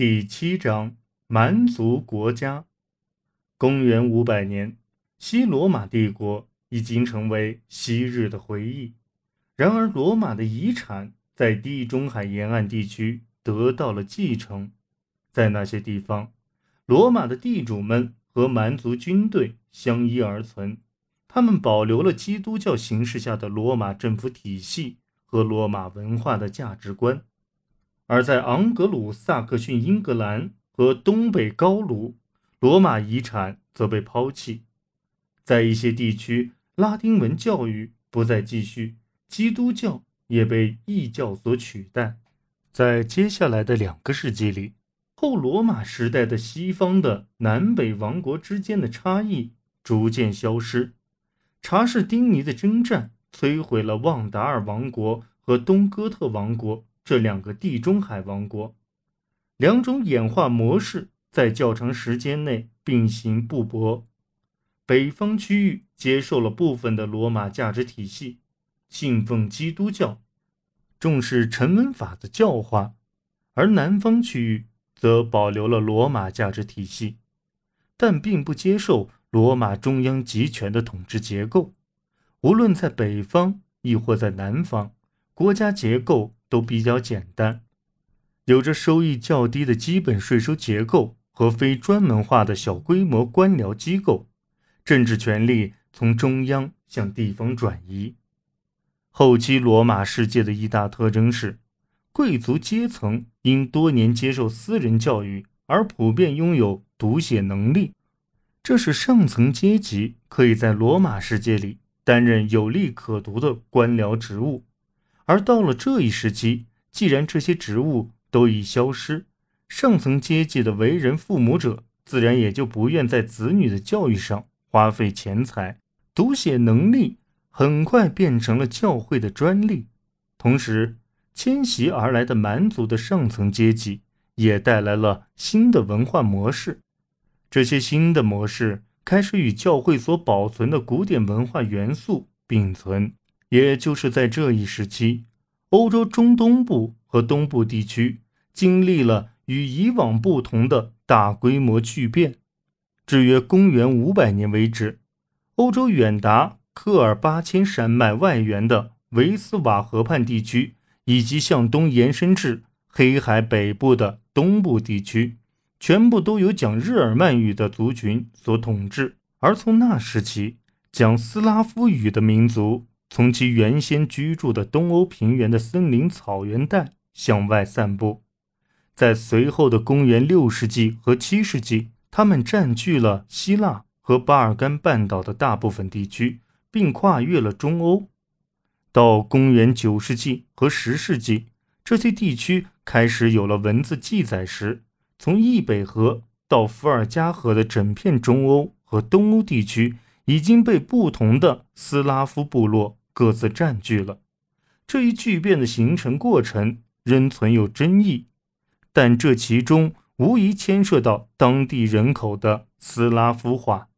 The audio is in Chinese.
第七章蛮族国家。公元五百年，西罗马帝国已经成为昔日的回忆。然而，罗马的遗产在地中海沿岸地区得到了继承。在那些地方，罗马的地主们和蛮族军队相依而存，他们保留了基督教形式下的罗马政府体系和罗马文化的价值观。而在昂格鲁萨克逊英格兰和东北高卢，罗马遗产则被抛弃。在一些地区，拉丁文教育不再继续，基督教也被异教所取代。在接下来的两个世纪里，后罗马时代的西方的南北王国之间的差异逐渐消失。查士丁尼的征战摧毁了旺达尔王国和东哥特王国。这两个地中海王国，两种演化模式在较长时间内并行不悖。北方区域接受了部分的罗马价值体系，信奉基督教，重视成文法的教化；而南方区域则保留了罗马价值体系，但并不接受罗马中央集权的统治结构。无论在北方亦或在南方，国家结构。都比较简单，有着收益较低的基本税收结构和非专门化的小规模官僚机构，政治权力从中央向地方转移。后期罗马世界的一大特征是，贵族阶层因多年接受私人教育而普遍拥有读写能力，这使上层阶级可以在罗马世界里担任有利可图的官僚职务。而到了这一时期，既然这些职务都已消失，上层阶级的为人父母者自然也就不愿在子女的教育上花费钱财。读写能力很快变成了教会的专利。同时，迁徙而来的蛮族的上层阶级也带来了新的文化模式。这些新的模式开始与教会所保存的古典文化元素并存。也就是在这一时期，欧洲中东部和东部地区经历了与以往不同的大规模巨变。至约公元五百年为止，欧洲远达科尔巴阡山脉外缘的维斯瓦河畔地区，以及向东延伸至黑海北部的东部地区，全部都由讲日耳曼语的族群所统治。而从那时起，讲斯拉夫语的民族。从其原先居住的东欧平原的森林草原带向外散布，在随后的公元六世纪和七世纪，他们占据了希腊和巴尔干半岛的大部分地区，并跨越了中欧。到公元九世纪和十世纪，这些地区开始有了文字记载时，从易北河到伏尔加河的整片中欧和东欧地区已经被不同的斯拉夫部落。各自占据了这一巨变的形成过程仍存有争议，但这其中无疑牵涉到当地人口的斯拉夫化。